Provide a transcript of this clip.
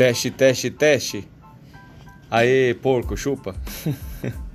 Teste, teste, teste. Aê, porco, chupa.